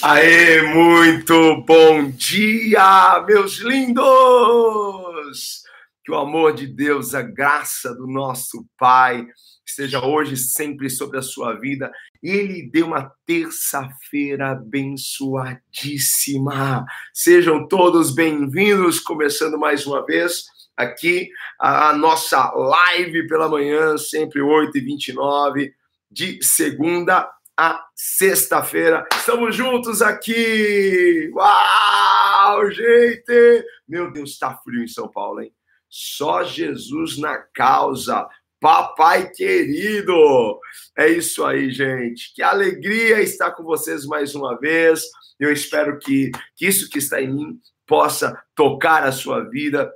Aê, muito bom dia, meus lindos! Que o amor de Deus, a graça do nosso Pai, esteja hoje sempre sobre a sua vida. Ele deu uma terça-feira abençoadíssima. Sejam todos bem-vindos, começando mais uma vez aqui a nossa live pela manhã, sempre 8h29, de segunda a sexta-feira. Estamos juntos aqui! Uau, gente! Meu Deus, está frio em São Paulo, hein? Só Jesus na causa. Papai querido! É isso aí, gente. Que alegria estar com vocês mais uma vez. Eu espero que, que isso que está em mim possa tocar a sua vida,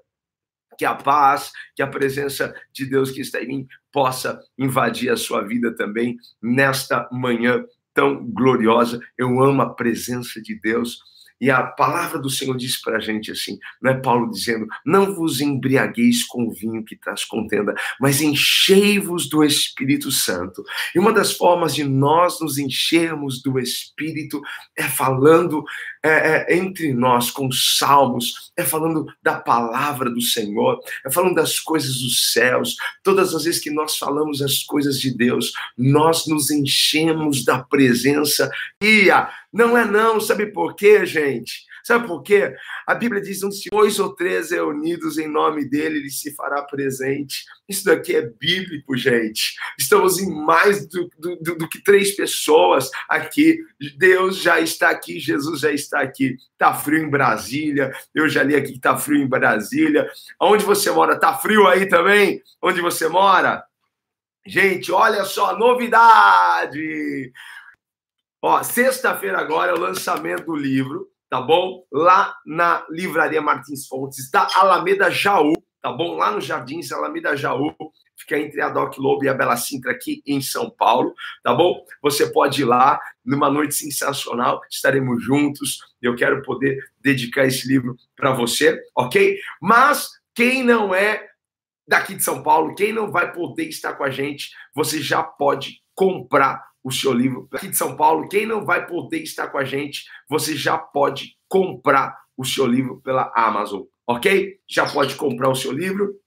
que a paz, que a presença de Deus que está em mim possa invadir a sua vida também nesta manhã tão gloriosa. Eu amo a presença de Deus. E a palavra do Senhor diz para a gente assim, não é Paulo dizendo, não vos embriagueis com o vinho que traz contenda, mas enchei-vos do Espírito Santo. E uma das formas de nós nos enchermos do Espírito é falando é, é, entre nós com salmos, é falando da palavra do Senhor, é falando das coisas dos céus. Todas as vezes que nós falamos as coisas de Deus, nós nos enchemos da presença. E não é não, sabe por quê, gente? Sabe por quê? A Bíblia diz: onde dois ou três reunidos em nome dele, ele se fará presente. Isso daqui é bíblico, gente. Estamos em mais do, do, do, que três pessoas aqui. Deus já está aqui, Jesus já está aqui. Tá frio em Brasília. Eu já li aqui que tá frio em Brasília. Onde você mora? Tá frio aí também? Onde você mora? Gente, olha só novidade! Ó, sexta-feira agora é o lançamento do livro, tá bom? Lá na Livraria Martins Fontes, da Alameda Jaú, tá bom? Lá no Jardins Alameda Jaú, fica entre a Doc Lobo e a Bela Sintra aqui em São Paulo, tá bom? Você pode ir lá, numa noite sensacional, estaremos juntos. Eu quero poder dedicar esse livro para você, ok? Mas quem não é daqui de São Paulo, quem não vai poder estar com a gente, você já pode comprar o seu livro aqui de São Paulo. Quem não vai poder estar com a gente, você já pode comprar o seu livro pela Amazon, ok? Já pode comprar o seu livro.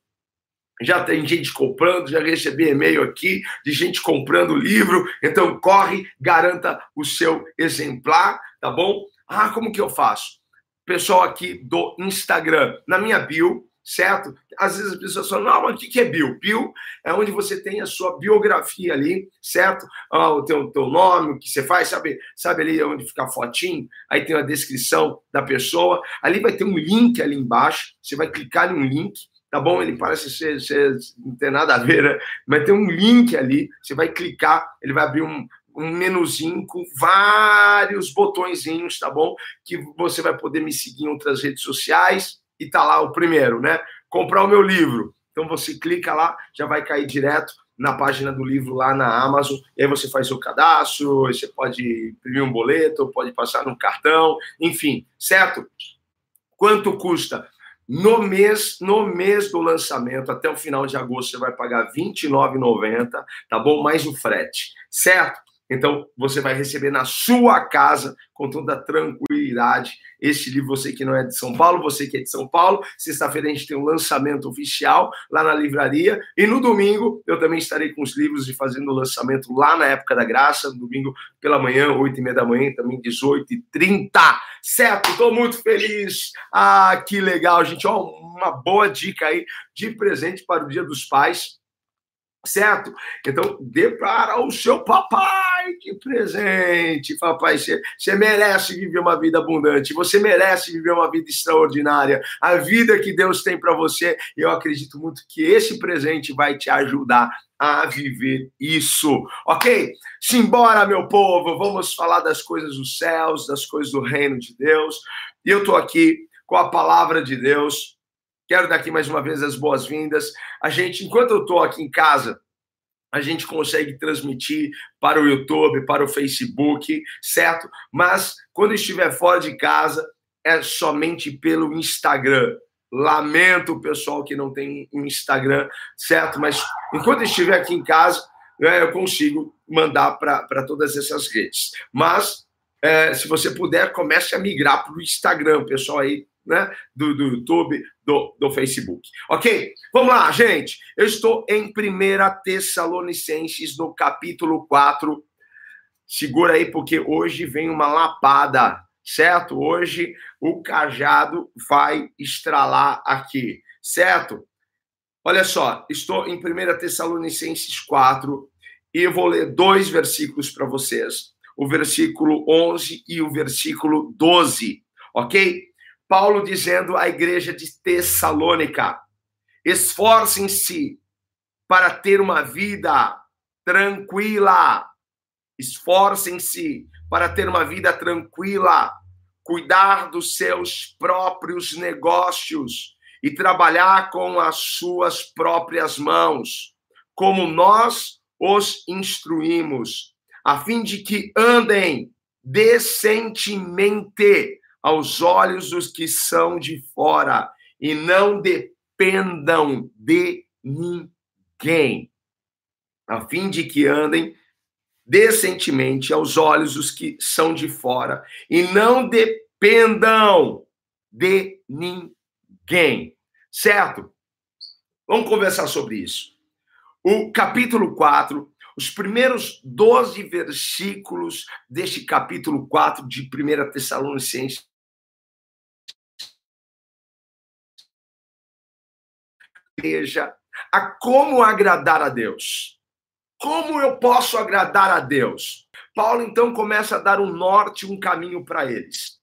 Já tem gente comprando, já recebi e-mail aqui de gente comprando o livro. Então corre, garanta o seu exemplar, tá bom? Ah, como que eu faço? Pessoal aqui do Instagram, na minha bio, certo? Às vezes as pessoas falam, não, mas o que é bio? Bio é onde você tem a sua biografia ali, certo? Ah, o teu, teu nome, o que você faz, sabe, sabe ali onde fica a fotinho? Aí tem a descrição da pessoa. Ali vai ter um link ali embaixo, você vai clicar em um link, tá bom? Ele parece ser, ser não tem nada a ver, né? Mas tem um link ali, você vai clicar, ele vai abrir um, um menuzinho com vários botõezinhos, tá bom? Que você vai poder me seguir em outras redes sociais, e tá lá o primeiro, né? Comprar o meu livro. Então você clica lá, já vai cair direto na página do livro lá na Amazon, e aí você faz o cadastro, você pode imprimir um boleto, pode passar no cartão, enfim, certo? Quanto custa? No mês, no mês do lançamento, até o final de agosto, você vai pagar R$ 29,90, tá bom? Mais o frete, certo? Então, você vai receber na sua casa, com toda tranquilidade, este livro. Você que não é de São Paulo, você que é de São Paulo. Sexta-feira a gente tem um lançamento oficial lá na livraria. E no domingo, eu também estarei com os livros e fazendo o lançamento lá na época da graça. No domingo pela manhã, 8 e meia da manhã, também 18 e 30. Certo? Estou muito feliz. Ah, que legal, gente. Ó, uma boa dica aí de presente para o Dia dos Pais certo? Então, dê para o seu papai de presente. Papai, você, você merece viver uma vida abundante, você merece viver uma vida extraordinária. A vida que Deus tem para você, eu acredito muito que esse presente vai te ajudar a viver isso, ok? Simbora, meu povo, vamos falar das coisas dos céus, das coisas do reino de Deus. E eu estou aqui com a palavra de Deus Quero dar aqui mais uma vez as boas-vindas. A gente, enquanto eu estou aqui em casa, a gente consegue transmitir para o YouTube, para o Facebook, certo? Mas quando estiver fora de casa, é somente pelo Instagram. Lamento o pessoal que não tem um Instagram, certo? Mas enquanto estiver aqui em casa, né, eu consigo mandar para todas essas redes. Mas é, se você puder, comece a migrar para o Instagram, pessoal aí, né? Do, do YouTube, do, do Facebook. Ok? Vamos lá, gente. Eu estou em 1 Tessalonicenses, no capítulo 4. Segura aí, porque hoje vem uma lapada, certo? Hoje o cajado vai estralar aqui, certo? Olha só, estou em 1 Tessalonicenses 4 e eu vou ler dois versículos para vocês o versículo 11 e o versículo 12, ok? Paulo dizendo à igreja de Tessalônica: esforcem-se para ter uma vida tranquila, esforcem-se para ter uma vida tranquila, cuidar dos seus próprios negócios e trabalhar com as suas próprias mãos, como nós os instruímos a fim de que andem decentemente aos olhos dos que são de fora e não dependam de ninguém, a fim de que andem decentemente aos olhos dos que são de fora e não dependam de ninguém. Certo? Vamos conversar sobre isso. O capítulo 4 os primeiros 12 versículos deste capítulo 4 de 1 Tessalonicenses. Igreja, a como agradar a Deus. Como eu posso agradar a Deus? Paulo então começa a dar um norte, um caminho para eles.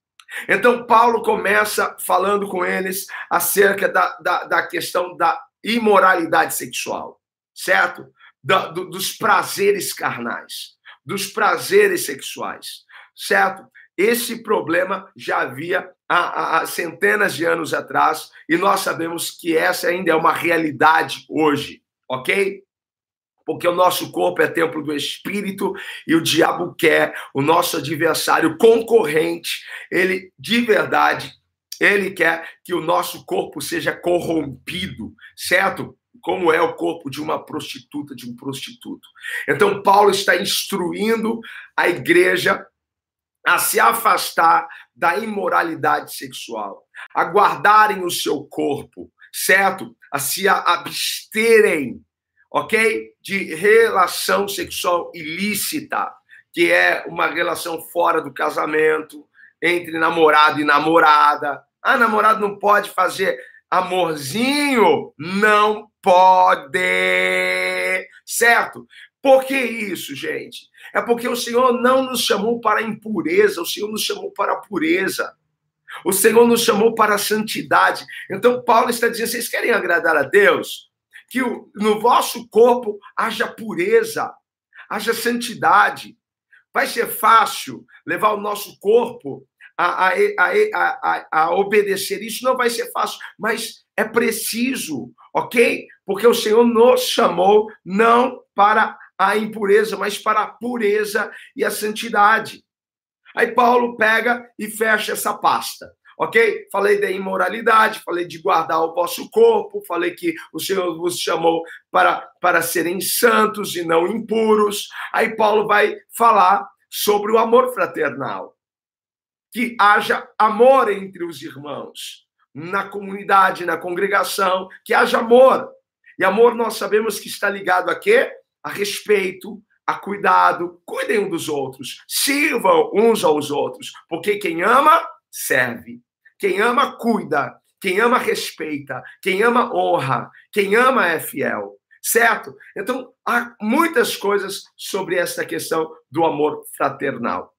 Então, Paulo começa falando com eles acerca da, da, da questão da imoralidade sexual, certo? da, do, dos prazeres carnais, dos prazeres sexuais, certo? Esse problema já havia há, há, centenas de anos atrás e nós sabemos que essa ainda é uma realidade hoje, ok? Porque o nosso corpo é templo do Espírito e o diabo quer, o nosso adversário concorrente, ele de verdade, ele quer que o nosso corpo seja corrompido, certo? como é o corpo de uma prostituta, de um prostituto. Então, Paulo está instruindo a igreja a se afastar da imoralidade sexual, a guardarem o seu corpo, certo? A se absterem, ok? De relação sexual ilícita, que é uma relação fora do casamento, entre namorado e namorada. Ah, namorado não pode fazer amorzinho? Não pode. Certo? Por que isso, gente? É porque o Senhor não nos chamou para impureza, o Senhor nos chamou para pureza. O Senhor nos chamou para a santidade. Então, Paulo está dizendo: vocês querem agradar a Deus? Que no vosso corpo haja pureza, haja santidade. Vai ser fácil levar o nosso corpo a, a, a, a, obedecer isso? Não vai ser fácil, mas é preciso ok? Porque o Senhor nos chamou não para a impureza, mas para a pureza e a santidade. Aí Paulo pega e fecha essa pasta. Ok? Falei da imoralidade, falei de guardar o vosso corpo, falei que o Senhor vos chamou para, para serem santos e não impuros. Aí Paulo vai falar sobre o amor fraternal. Que haja amor entre os irmãos na comunidade, na congregação, que haja amor. E amor nós sabemos que está ligado a quê? A respeito, a cuidado, cuidem um dos outros, sirvam uns aos outros, porque quem ama, serve. Quem ama, cuida. Quem ama, respeita. Quem ama, honra. Quem ama, é fiel. Certo? Então, há muitas coisas sobre essa questão do amor fraternal.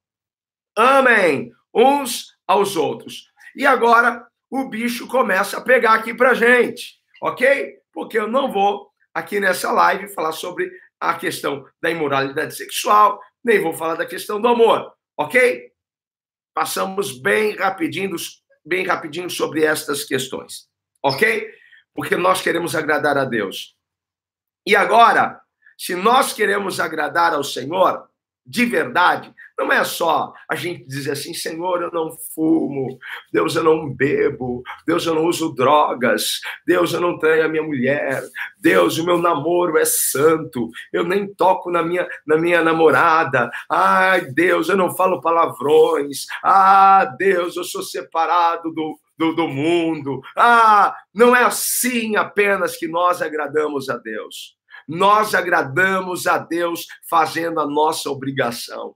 Amém uns aos outros. E agora, o bicho começa a pegar aqui para gente, ok? Porque eu não vou aqui nessa live falar sobre a questão da imoralidade sexual, nem vou falar da questão do amor, ok? Passamos bem rapidinho, bem rapidinho sobre estas questões, ok? Porque nós queremos agradar a Deus. E agora, se nós queremos agradar ao Senhor, de verdade, Não é só a gente dizer assim, Senhor, eu não fumo, Deus, eu não bebo, Deus, eu não uso drogas, Deus, eu não traio a minha mulher, Deus, o meu namoro é santo, eu nem toco na minha, na minha namorada, ai, Deus, eu não falo palavrões, ah, Deus, eu sou separado do, do, do mundo, ah, não é assim apenas que nós agradamos a Deus. Nós agradamos a Deus fazendo a nossa obrigação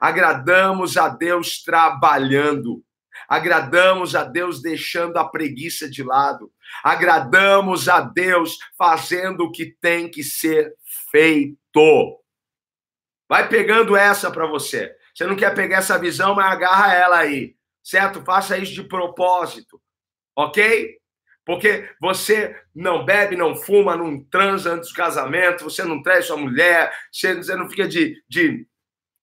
agradamos a Deus trabalhando, agradamos a Deus deixando a preguiça de lado, agradamos a Deus fazendo o que tem que ser feito. Vai pegando essa para você. Você não quer pegar essa visão, mas agarra ela aí, certo? Faça isso de propósito, ok? Porque você não bebe, não fuma, não transa antes do casamento, você não traz sua mulher, você não fica de, de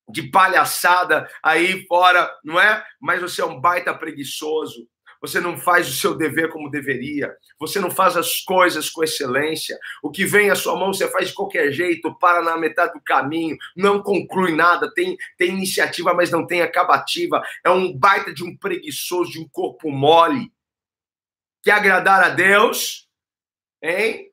de palhaçada aí fora, não é? Mas você é um baita preguiçoso. Você não faz o seu dever como deveria. Você não faz as coisas com excelência. O que vem à sua mão você faz de qualquer jeito, para na metade do caminho, não conclui nada, tem, tem iniciativa, mas não tem acabativa. É um baita de um preguiçoso, de um corpo mole. Quer agradar a Deus? Hein?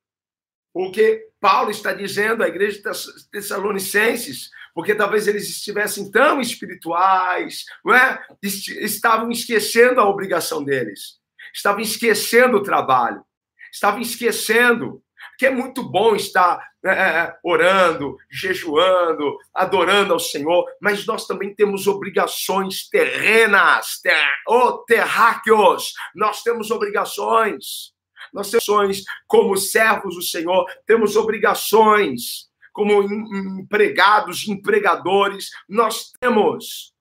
O que Paulo está dizendo à igreja de Tessalonicenses porque talvez eles estivessem tão espirituais, não é? estavam esquecendo a obrigação deles, estavam esquecendo o trabalho, estavam esquecendo que é muito bom estar é, é, é, orando, jejuando, adorando ao Senhor, mas nós também temos obrigações terrenas, ter, oh, terráqueos, nós temos obrigações, nós temos como servos do Senhor, temos obrigações como empregados, empregadores, nós temos,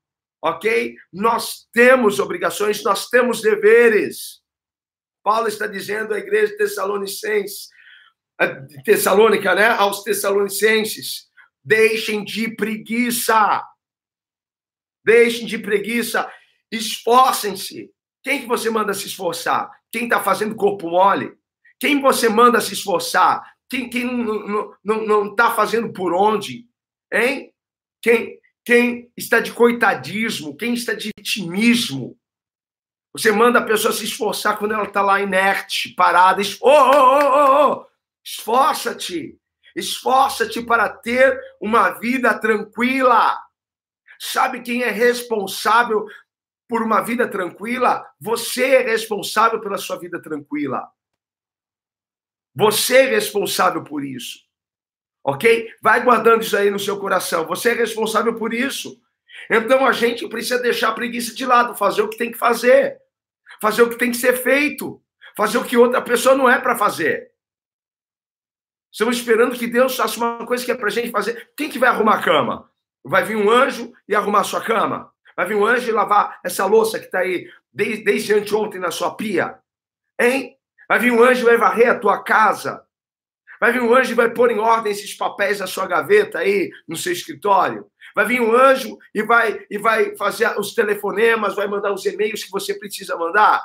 ok? Nós temos obrigações, nós temos deveres. Paulo está dizendo à igreja tessalonicense, tessalônica, né? Aos tessalonicenses, deixem de preguiça. Deixem de preguiça, esforcem-se. Quem que você manda se esforçar? Quem está fazendo corpo mole? Quem você manda se esforçar? Quem, quem não está tá fazendo por onde? Hein? Quem, quem está de coitadismo? Quem está de vitimismo? Você manda a pessoa se esforçar quando ela está lá inerte, parada. Oh, oh, oh, oh, oh. Esforça-te. Esforça-te para ter uma vida tranquila. Sabe quem é responsável por uma vida tranquila? Você é responsável pela sua vida tranquila. Você é responsável por isso. Ok? Vai guardando isso aí no seu coração. Você é responsável por isso. Então a gente precisa deixar a preguiça de lado, fazer o que tem que fazer, fazer o que tem que ser feito, fazer o que outra pessoa não é para fazer. Estamos esperando que Deus faça uma coisa que é para a gente fazer. Quem que vai arrumar a cama? Vai vir um anjo e arrumar a sua cama? Vai vir um anjo e lavar essa louça que está aí desde, desde anteontem na sua pia? Hein? Vai vir um anjo e vai varrer a tua casa. Vai vir um anjo e vai pôr em ordem esses papéis na sua gaveta aí, no seu escritório. Vai vir um anjo e vai, e vai fazer os telefonemas, vai mandar os e-mails que você precisa mandar.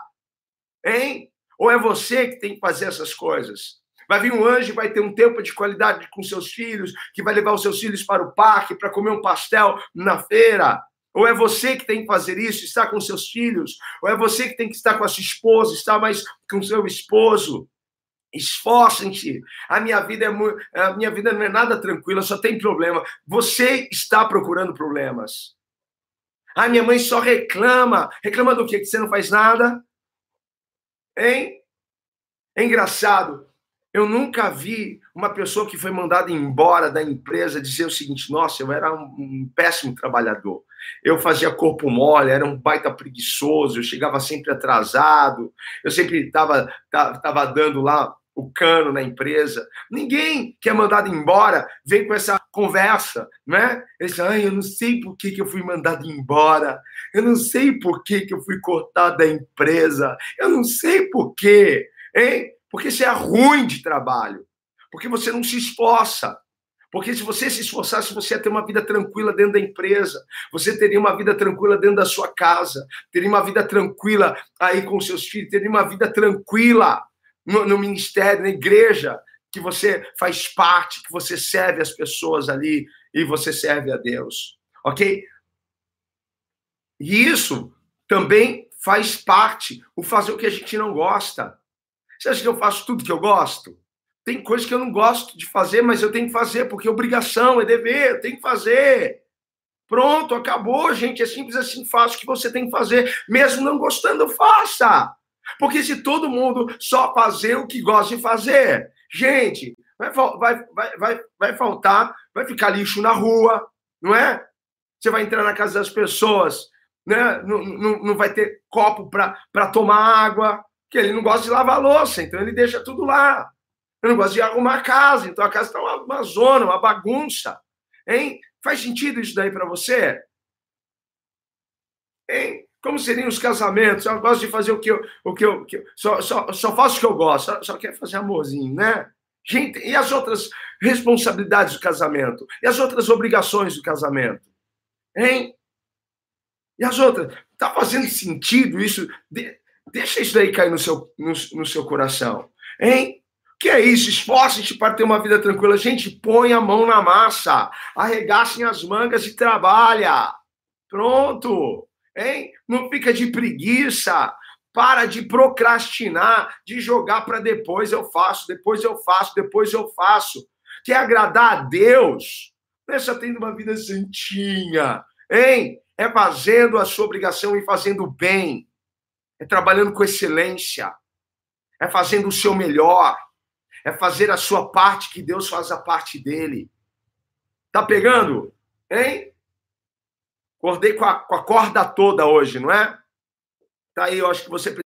Hein? Ou é você que tem que fazer essas coisas? Vai vir um anjo e vai ter um tempo de qualidade com seus filhos, que vai levar os seus filhos para o parque, para comer um pastel na feira. Ou é você que tem que fazer isso, estar com seus filhos? Ou é você que tem que estar com a sua esposa, estar mais com seu esposo? Esforcem-se. A minha vida é a minha vida não é nada tranquila, só tem problema. Você está procurando problemas. A minha mãe só reclama. Reclama do quê? Que você não faz nada? Hein? É engraçado. Eu nunca vi uma pessoa que foi mandada embora da empresa dizer o seguinte: nossa, eu era um péssimo trabalhador. Eu fazia corpo mole, era um baita preguiçoso, eu chegava sempre atrasado, eu sempre estava tava dando lá o cano na empresa. Ninguém que é mandado embora vem com essa conversa, né? Ele ai, eu não sei por que, que eu fui mandado embora, eu não sei por que, que eu fui cortado da empresa, eu não sei por quê, hein? Porque você é ruim de trabalho, porque você não se esforça. Porque se você se esforçasse, você ia ter uma vida tranquila dentro da empresa, você teria uma vida tranquila dentro da sua casa, teria uma vida tranquila aí com seus filhos, teria uma vida tranquila no, no ministério, na igreja, que você faz parte, que você serve as pessoas ali e você serve a Deus. Ok? E isso também faz parte, o fazer o que a gente não gosta. Você acha que eu faço tudo que eu gosto? Tem coisas que eu não gosto de fazer, mas eu tenho que fazer, porque obrigação, é dever, tenho que fazer. Pronto, acabou, gente. É simples assim, faça o que você tem que fazer. Mesmo não gostando, faça. Porque se todo mundo só fazer o que gosta de fazer, gente, vai, vai, vai, vai, vai faltar, vai ficar lixo na rua, não é? Você vai entrar na casa das pessoas, né? não, não, não vai ter copo para tomar água, que ele não gosta de lavar louça, então ele deixa tudo lá. Eu não gosto de arrumar a casa, então a casa está uma, uma zona, uma bagunça. Hein? Faz sentido isso daí para você? Hein? Como seriam os casamentos? Eu gosto de fazer o que eu. O que eu, que eu só, só, só faço o que eu gosto, só, só quero fazer amorzinho, né? Gente, e as outras responsabilidades do casamento? E as outras obrigações do casamento? Hein? E as outras? Tá fazendo sentido isso? De, deixa isso daí cair no seu, no, no seu coração. Hein? Que é isso? Esforce-te para ter uma vida tranquila. Gente, põe a mão na massa. Arregassem as mangas e trabalha. Pronto. Hein? Não fica de preguiça. Para de procrastinar, de jogar para depois eu faço, depois eu faço, depois eu faço. Quer agradar a Deus? Não é tendo uma vida santinha, hein? É fazendo a sua obrigação e fazendo bem. É trabalhando com excelência. É fazendo o seu melhor é fazer a sua parte, que Deus faz a parte dele. Tá pegando? Hein? Acordei com a, com a corda toda hoje, não é? Tá aí, eu acho que você precisa.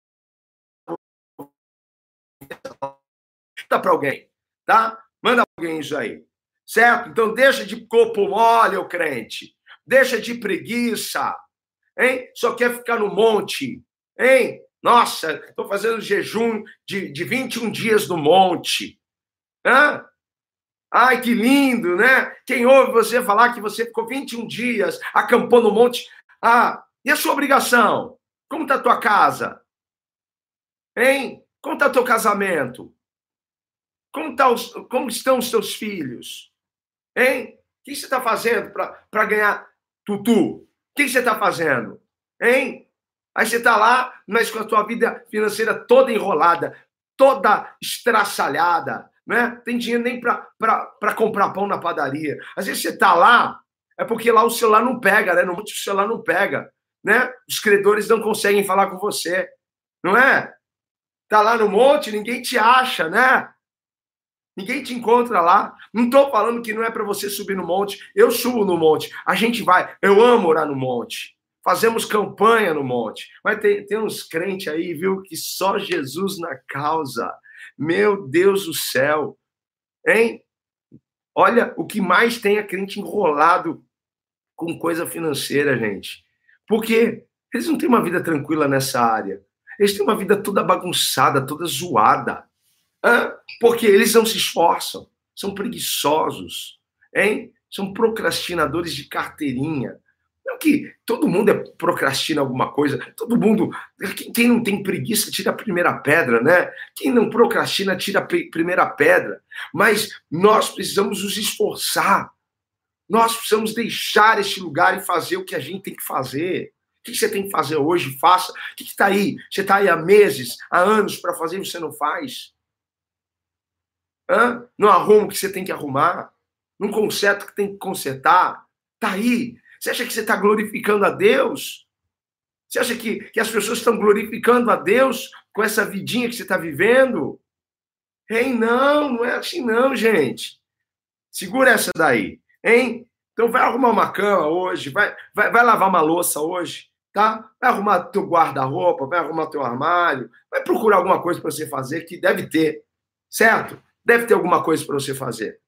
Dá para alguém, tá? Manda alguém isso aí. Certo? Então deixa de corpo mole, o crente. Deixa de preguiça. Hein? Só quer ficar no monte. Hein? Nossa, estou fazendo jejum de, de 21 dias no monte. Hã? Ai, que lindo, né? Quem ouve você falar que você ficou 21 dias acampou no monte. Ah, e a sua obrigação? Como está a tua casa? Hein? Como está teu casamento? Como, tá os, como estão os teus filhos? Hein? O que você está fazendo para ganhar tutu? O que você está fazendo? Hein? Aí você está lá, mas com a tua vida financeira toda enrolada, toda estraçalhada, né? Tem dinheiro nem para comprar pão na padaria. Às vezes você está lá, é porque lá o celular não pega, né? No monte o celular não pega, né? Os credores não conseguem falar com você, não é? Tá lá no monte, ninguém te acha, né? Ninguém te encontra lá. Não estou falando que não é para você subir no monte. Eu subo no monte. A gente vai. Eu amo orar no monte fazemos campanha no monte. Mas tem, tem uns crentes aí, viu, que só Jesus na causa. Meu Deus do céu. Hein? Olha, o que mais tem é crente enrolado com coisa financeira, gente. Por quê? Eles não têm uma vida tranquila nessa área. Eles têm uma vida toda bagunçada, toda zoada. Hã? Porque eles não se esforçam. São preguiçosos. Hein? São procrastinadores de carteirinha. Que todo mundo é procrastina alguma coisa, todo mundo. Quem não tem preguiça tira a primeira pedra, né? Quem não procrastina tira a primeira pedra. Mas nós precisamos nos esforçar. Nós precisamos deixar este lugar e fazer o que a gente tem que fazer. O que você tem que fazer hoje? Faça. O que está aí? Você está aí há meses, há anos para fazer e você não faz? Hã? Não arruma o que você tem que arrumar? Não conserta o que tem que consertar? Está aí. Você acha que você está glorificando a Deus? Você acha que, que as pessoas estão glorificando a Deus com essa vidinha que você está vivendo? Hein? Não, não é assim não, gente. Segura essa daí, hein? Então vai arrumar uma cama hoje, vai, vai, vai lavar uma louça hoje, tá? Vai arrumar teu guarda-roupa, vai arrumar teu armário, vai procurar alguma coisa para você fazer que deve ter, certo? Deve ter alguma coisa para você fazer.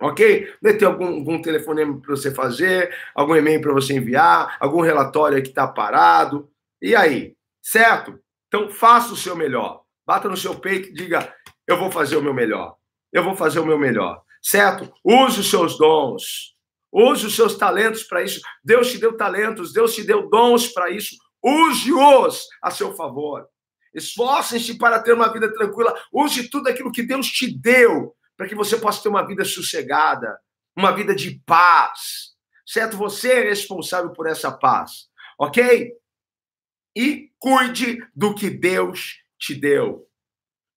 Ok? Deve ter algum, algum telefonema para você fazer, algum e-mail para você enviar, algum relatório que está parado. E aí? Certo? Então faça o seu melhor. Bata no seu peito e diga: eu vou fazer o meu melhor. Eu vou fazer o meu melhor. Certo? Use os seus dons. Use os seus talentos para isso. Deus te deu talentos, Deus te deu dons para isso. Use-os a seu favor. Esforcem-se para ter uma vida tranquila. Use tudo aquilo que Deus te deu para que você possa ter uma vida sossegada, uma vida de paz. Certo? Você é responsável por essa paz. ok? E cuide do que Deus te deu.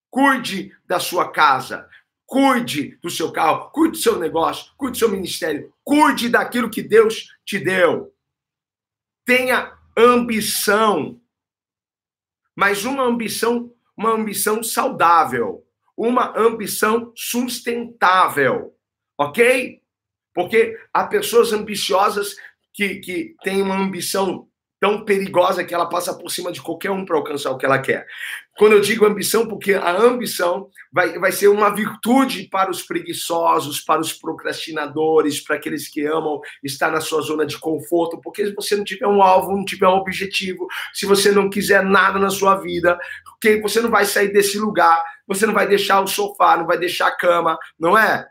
Cuide da sua casa, cuide do seu carro, cuide do seu negócio, cuide do seu ministério, cuide daquilo que Deus te deu. Tenha ambição, mas uma ambição, uma ambição saudável, uma ambição sustentável, ok? Porque há pessoas ambiciosas que, que têm uma ambição tão perigosa que ela passa por cima de qualquer um para alcançar o que ela quer. Quando eu digo ambição, porque a ambição vai, vai ser uma virtude para os preguiçosos, para os procrastinadores, para aqueles que amam estar na sua zona de conforto, porque se você não tiver um alvo, não tiver um objetivo, se você não quiser nada na sua vida, que você não vai sair desse lugar, você não vai deixar o sofá, não vai deixar a cama, não é?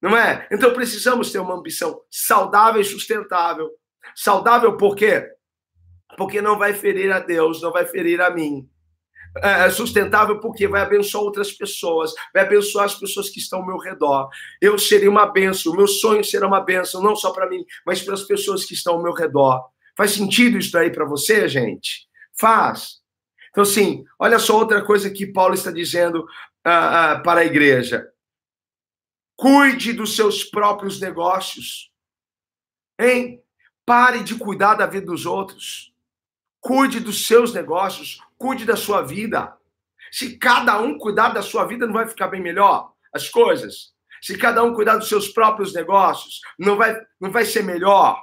Não é? Então precisamos ter uma ambição saudável e sustentável. Saudável por quê? Porque não vai ferir a Deus, não vai ferir a mim. É, é sustentável porque vai abençoar outras pessoas, vai abençoar as pessoas que estão ao meu redor. Eu serei uma benção, o meu sonho será uma benção, não só para mim, mas para as pessoas que estão ao meu redor. Faz sentido isso aí para você, gente? Faz. Então, sim, olha só outra coisa que Paulo está dizendo uh, uh, para a igreja. Cuide dos seus próprios negócios. Hein? Pare de cuidar da vida dos outros. Cuide dos seus negócios, cuide da sua vida. Se cada um cuidar da sua vida, não vai ficar bem melhor as coisas? Se cada um cuidar dos seus próprios negócios, não vai, não vai ser melhor?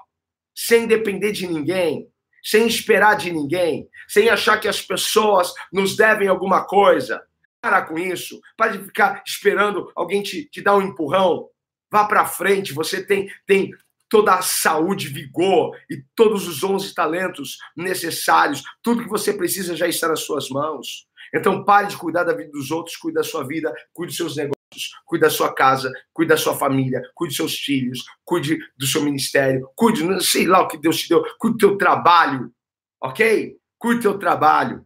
Sem depender de ninguém, sem esperar de ninguém, sem achar que as pessoas nos devem alguma coisa. Para com isso. Para de ficar esperando alguém te, te dar um empurrão. Vá para frente. Você tem, tem toda a saúde, vigor e todos os 11 talentos necessários. Tudo que você precisa já está nas suas mãos. Então pare de cuidar da vida dos outros, cuide da sua vida, cuide dos seus negócios, cuide da sua casa, cuide da sua família, cuide dos seus filhos, cuide do seu ministério, cuide, sei lá o que Deus te deu, cuide do teu trabalho, ok? Cuide do teu trabalho.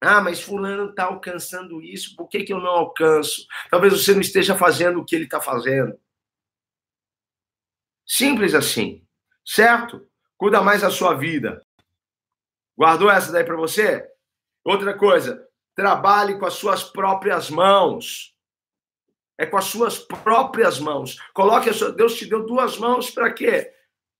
Ah, mas fulano está alcançando isso, por que, que eu não alcanço? Talvez você não esteja fazendo o que ele está fazendo. Simples assim, certo? Cuida mais da sua vida. Guardou essa daí para você? Outra coisa, trabalhe com as suas próprias mãos. É com as suas próprias mãos. Coloque a sua. Deus te deu duas mãos para quê?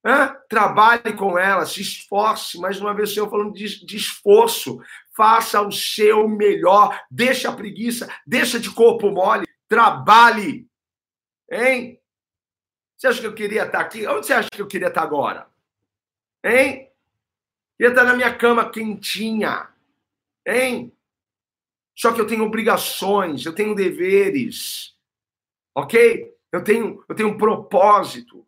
Hã? Trabalhe com ela, se esforce. Mais uma vez, Senhor falando de, de esforço. Faça o seu melhor. Deixa a preguiça, deixa de corpo mole. Trabalhe. Hein? Você acha que eu queria estar aqui? Onde você acha que eu queria estar agora? Hein? Queria estar na minha cama quentinha. Hein? Só que eu tenho obrigações, eu tenho deveres. Ok? Eu tenho, eu tenho um propósito.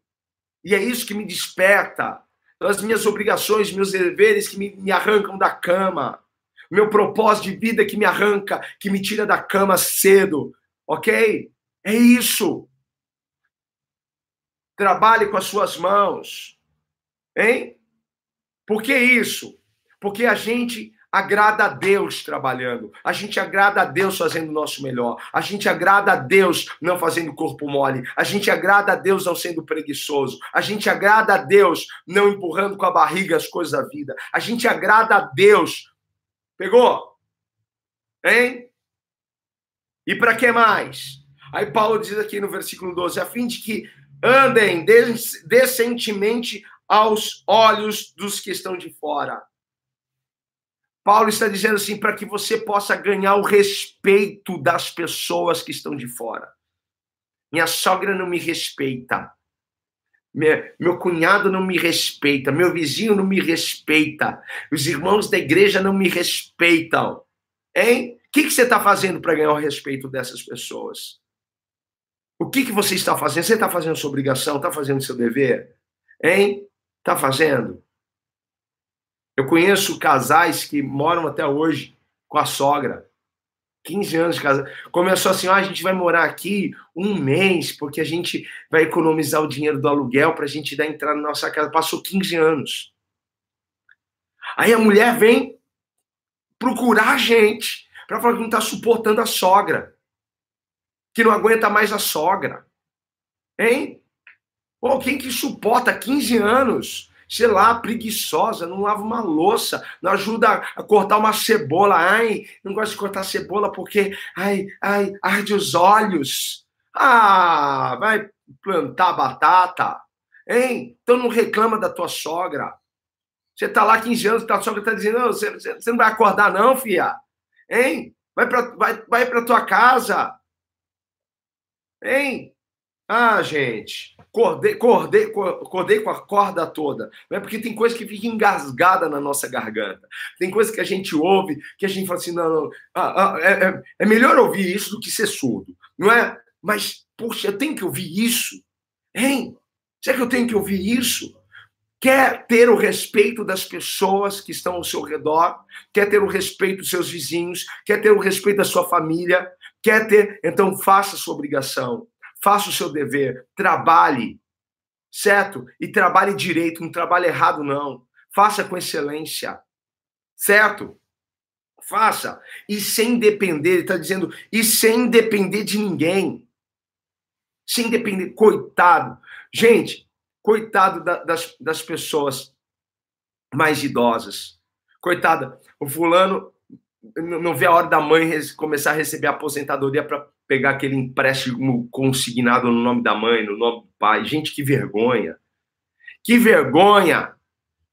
E é isso que me desperta. As minhas obrigações, meus deveres que me, me arrancam da cama. Meu propósito de vida que me arranca, que me tira da cama cedo. Ok? É isso. Trabalhe com as suas mãos. Hein? Por que isso? Porque a gente agrada a Deus trabalhando. A gente agrada a Deus fazendo o nosso melhor. A gente agrada a Deus não fazendo corpo mole. A gente agrada a Deus não sendo preguiçoso. A gente agrada a Deus não empurrando com a barriga as coisas da vida. A gente agrada a Deus. Pegou? Hein? E para que mais? Aí Paulo diz aqui no versículo 12: a fim de que andem decentemente aos olhos dos que estão de fora Paulo está dizendo assim para que você possa ganhar o respeito das pessoas que estão de fora. Minha sogra não me respeita. Meu cunhado não me respeita. Meu vizinho não me respeita. Os irmãos da igreja não me respeitam. Hein? O que, que você está fazendo para ganhar o respeito dessas pessoas? O que, que você está fazendo? Você está fazendo sua obrigação? Está fazendo seu dever? Hein? Está fazendo? Eu conheço casais que moram até hoje com a sogra. 15 anos de casa. Começou assim: ah, a gente vai morar aqui um mês, porque a gente vai economizar o dinheiro do aluguel para a gente dar entrada na nossa casa. Passou 15 anos. Aí a mulher vem procurar a gente para falar que não está suportando a sogra, que não aguenta mais a sogra. Hein? Pô, quem que suporta 15 anos sei lá, preguiçosa, não lava uma louça, não ajuda a cortar uma cebola. Ai, não gosto de cortar cebola porque, ai, ai, arde os olhos. Ah, vai plantar batata, hein? Então não reclama da tua sogra. Você tá lá 15 anos, tua sogra tá dizendo, não, você, você não vai acordar não, filha. Hein? Vai para vai, vai pra tua casa. Hein? Ah, gente, acordei, acordei, acordei com a corda toda. Não é porque tem coisa que fica engasgada na nossa garganta. Tem coisa que a gente ouve que a gente fala assim: não, não ah, ah, é, é, é, melhor ouvir isso do que ser surdo, não é? Mas, puxa, eu tenho que ouvir isso, hein? Será que eu tenho que ouvir isso? Quer ter o respeito das pessoas que estão ao seu redor? Quer ter o respeito dos seus vizinhos? Quer ter o respeito da sua família? Quer ter? Então, faça sua obrigação faça o seu dever, trabalhe, certo? E trabalhe direito, não trabalhe errado, não. Faça com excelência, certo? Faça. E sem depender, ele está dizendo, e sem depender de ninguém. Sem depender, coitado. Gente, coitado da, das, das pessoas mais idosas. Coitada, o fulano não vê a hora da mãe começar a receber a aposentadoria para pegar aquele empréstimo consignado no nome da mãe, no nome do pai. Gente, que vergonha. Que vergonha.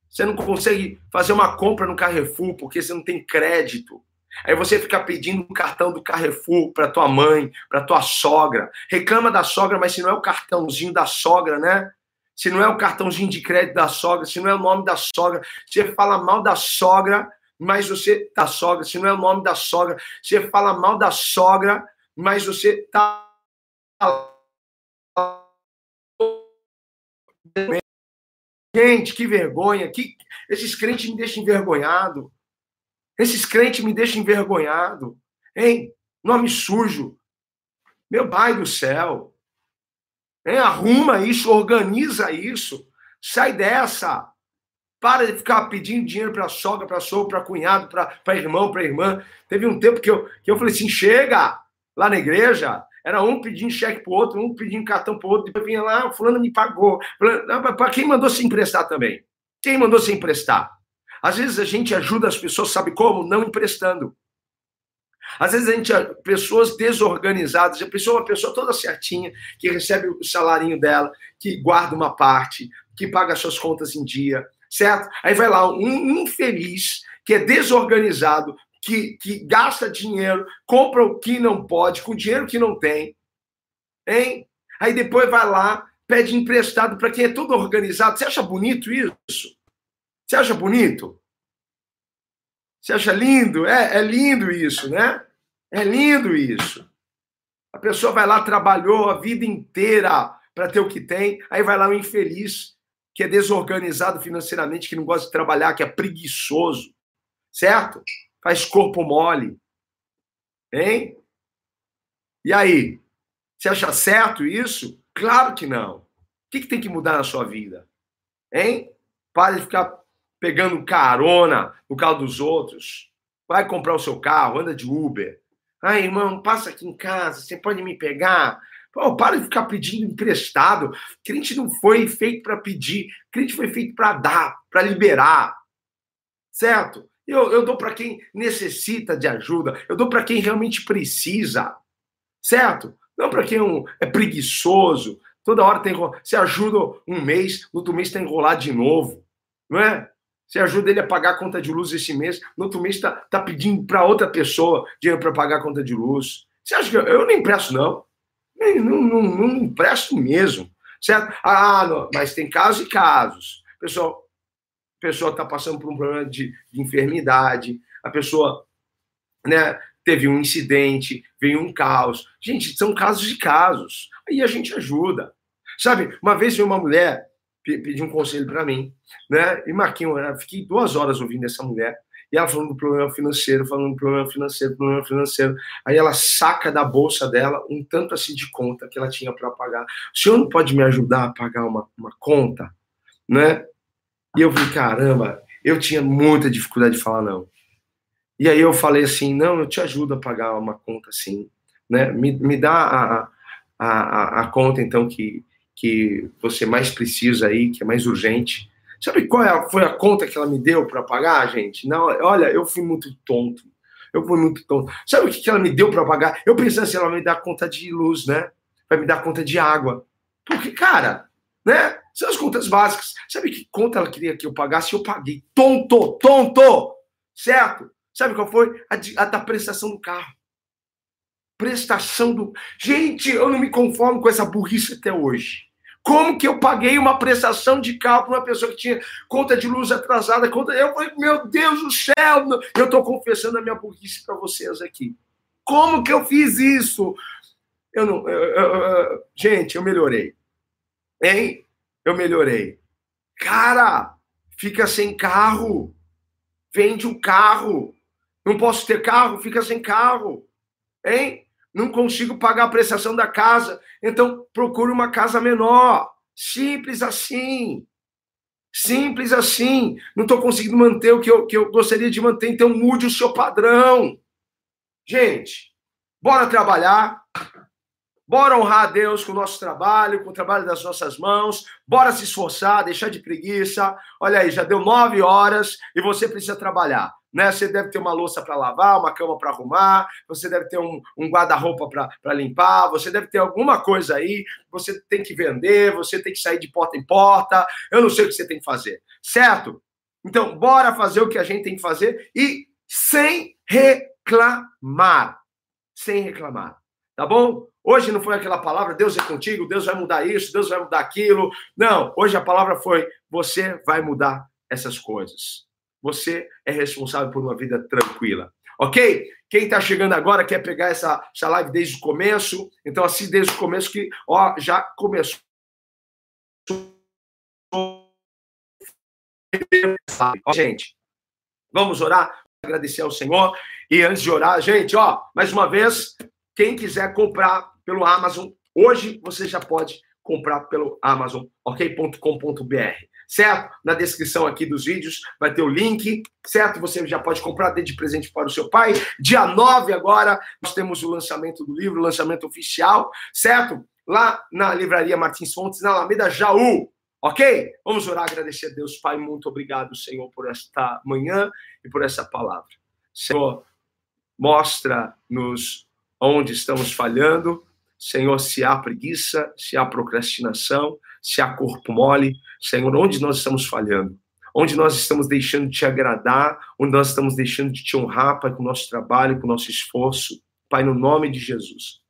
Você não consegue fazer uma compra no Carrefour porque você não tem crédito. Aí você fica pedindo um cartão do Carrefour para tua mãe, para tua sogra. Reclama da sogra, mas se não é o cartãozinho da sogra, né? Se não é o cartãozinho de crédito da sogra, se não é o nome da sogra, você fala mal da sogra, mas você da sogra, se não é o nome da sogra, você fala mal da sogra, mas você tá Gente, que vergonha. Que... Esses crentes me deixam envergonhado. Esses crentes me deixam envergonhado. Hein? Nome sujo. Meu pai do céu. Hein? Arruma isso, organiza isso. Sai dessa. Para de ficar pedindo dinheiro para sogra, para sogro, para cunhado, para irmão, para irmã. Teve um tempo que eu, que eu falei assim: chega, lá na igreja, era um pedindo cheque para o outro, um pedindo cartão para o outro, depois vinha lá, fulano me pagou. Para quem mandou se emprestar também? Quem mandou se emprestar? Às vezes a gente ajuda as pessoas, sabe como? Não emprestando. Às vezes a gente, pessoas desorganizadas, a pessoa, uma pessoa toda certinha, que recebe o salarinho dela, que guarda uma parte, que paga suas contas em dia, certo? Aí vai lá um infeliz que é desorganizado, que, que gasta dinheiro, compra o que não pode, com dinheiro que não tem, hein? Aí depois vai lá, pede emprestado para quem é todo organizado. Você acha bonito isso? Você acha bonito? Você acha lindo? É, é lindo isso, né? É lindo isso. A pessoa vai lá, trabalhou a vida inteira para ter o que tem, aí vai lá o infeliz, que é desorganizado financeiramente, que não gosta de trabalhar, que é preguiçoso, certo? faz corpo mole. Hein? E aí? Você acha certo isso? Claro que não. O que, que tem que mudar na sua vida? Hein? Pare de ficar pegando carona no carro dos outros. Vai comprar o seu carro, anda de Uber. Ai, irmão, passa aqui em casa, você pode me pegar? Pô, para de ficar pedindo emprestado. Crente não foi feito para pedir, crente foi feito para dar, para liberar. Certo? Eu, eu dou para quem necessita de ajuda, eu dou para quem realmente precisa, certo? Não para quem é preguiçoso, toda hora tem. Você ajuda um mês, no outro mês está enrolado de novo, não é? Você ajuda ele a pagar a conta de luz esse mês, no outro mês está tá pedindo para outra pessoa dinheiro para pagar a conta de luz. Você acha que eu, eu não empresto, não? Não, não, não, empresto mesmo, certo? Ah, não, mas tem casos e casos. Pessoal, pessoa está passando por um problema de, de, enfermidade, a pessoa né, teve um incidente, veio um caos. Gente, são casos de casos. Aí a gente ajuda. Sabe, uma vez veio uma mulher pedir um conselho para mim, né? E Marquinhos, eu fiquei duas horas ouvindo essa mulher. E ela falando do problema financeiro, falando do problema financeiro, problema financeiro. Aí ela saca da bolsa dela um tanto assim de conta que ela tinha para pagar. O senhor não pode me ajudar a pagar uma, uma conta? Né? E eu vi, caramba, eu tinha muita dificuldade de falar não. E aí eu falei assim, não, eu te ajudo a pagar uma conta assim, né? Me, me dá a, a, a, a conta, então, que, que você mais precisa aí, que é mais urgente, Sabe qual é foi a conta que ela me deu para pagar, gente? Não, olha, eu fui muito tonto. Eu fui muito tonto. Sabe o que ela me deu para pagar? Eu pensei assim, ela vai me dar conta de luz, né? Vai me dar conta de água. Porque, cara, né? São as contas básicas. Sabe que conta ela queria que eu pagasse? Eu paguei. Tonto, tonto! Certo? Sabe qual foi? A, de, a da prestação do carro. Prestação do. Gente, eu não me conformo com essa burrice até hoje. Como que eu paguei uma prestação de carro para uma pessoa que tinha conta de luz atrasada? Conta... Eu falei, meu Deus do céu! Eu estou confessando a minha burrice para vocês aqui. Como que eu fiz isso? Eu não. Eu, eu, eu, gente, eu melhorei. Hein? Eu melhorei. Cara, fica sem carro. Vende o um carro. Não posso ter carro, fica sem carro. Hein? Não consigo pagar a prestação da casa, então procure uma casa menor. Simples assim. Simples assim. Não estou conseguindo manter o que eu, que eu gostaria de manter, então mude o seu padrão. Gente, bora trabalhar. Bora honrar a Deus com o nosso trabalho, com o trabalho das nossas mãos. Bora se esforçar, deixar de preguiça. Olha aí, já deu nove horas e você precisa trabalhar. Né? Você deve ter uma louça para lavar, uma cama para arrumar, você deve ter um, um guarda-roupa para limpar, você deve ter alguma coisa aí, você tem que vender, você tem que sair de porta em porta. Eu não sei o que você tem que fazer, certo? Então, bora fazer o que a gente tem que fazer e sem reclamar. Sem reclamar. Tá bom? Hoje não foi aquela palavra, Deus é contigo, Deus vai mudar isso, Deus vai mudar aquilo. Não, hoje a palavra foi: você vai mudar essas coisas. Você é responsável por uma vida tranquila. Ok? Quem está chegando agora quer pegar essa, essa live desde o começo, então assim desde o começo que ó, já começou. Gente, vamos orar, agradecer ao Senhor. E antes de orar, gente, ó, mais uma vez, quem quiser comprar pelo Amazon. Hoje você já pode comprar pelo Amazon, ok.com.br, certo? Na descrição aqui dos vídeos vai ter o link, certo? Você já pode comprar de presente para o seu pai. Dia 9 agora nós temos o lançamento do livro, o lançamento oficial, certo? Lá na livraria Martins Fontes, na Alameda Jaú. Ok? Vamos orar, agradecer a Deus, Pai. Muito obrigado, Senhor, por esta manhã e por essa palavra. Senhor, mostra-nos onde estamos falhando, Senhor, se há preguiça, se há procrastinação, se há corpo mole, Senhor, onde nós estamos falhando? Onde nós estamos deixando de te agradar, onde nós estamos deixando de te honrar, Pai, com o nosso trabalho, com o nosso esforço, Pai, no nome de Jesus.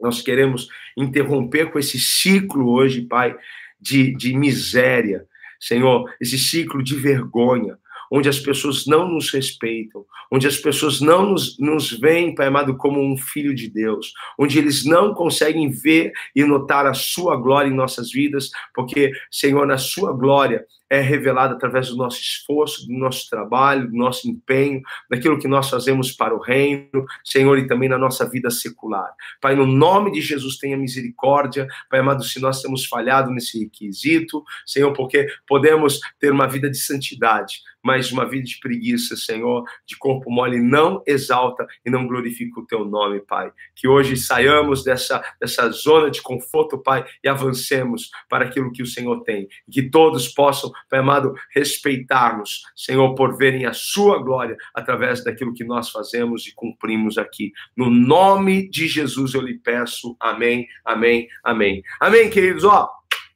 Nós queremos interromper com esse ciclo hoje, Pai, de, de miséria, Senhor, esse ciclo de vergonha, onde as pessoas não nos respeitam, onde as pessoas não nos, nos veem, Pai amado, como um filho de Deus, onde eles não conseguem ver e notar a sua glória em nossas vidas, porque, Senhor, na sua glória é revelada através do nosso esforço, do nosso trabalho, do nosso empenho, daquilo que nós fazemos para o reino, Senhor, e também na nossa vida secular. Pai, no nome de Jesus, tenha misericórdia, Pai amado, se nós temos falhado nesse requisito, Senhor, porque podemos ter uma vida de santidade, mas uma vida de preguiça, Senhor, de corpo mole, não exalta e não glorifica o teu nome, Pai. Que hoje saiamos dessa, dessa zona de conforto, Pai, e avancemos para aquilo que o Senhor tem. Que todos possam Pai amado, respeitarmos, Senhor, por verem a Sua glória através daquilo que nós fazemos e cumprimos aqui. No nome de Jesus eu lhe peço. Amém, amém, amém. Amém, queridos. Ó,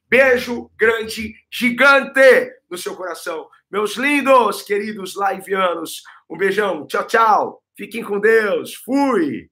beijo grande, gigante no seu coração. Meus lindos, queridos liveanos, um beijão. Tchau, tchau. Fiquem com Deus. Fui.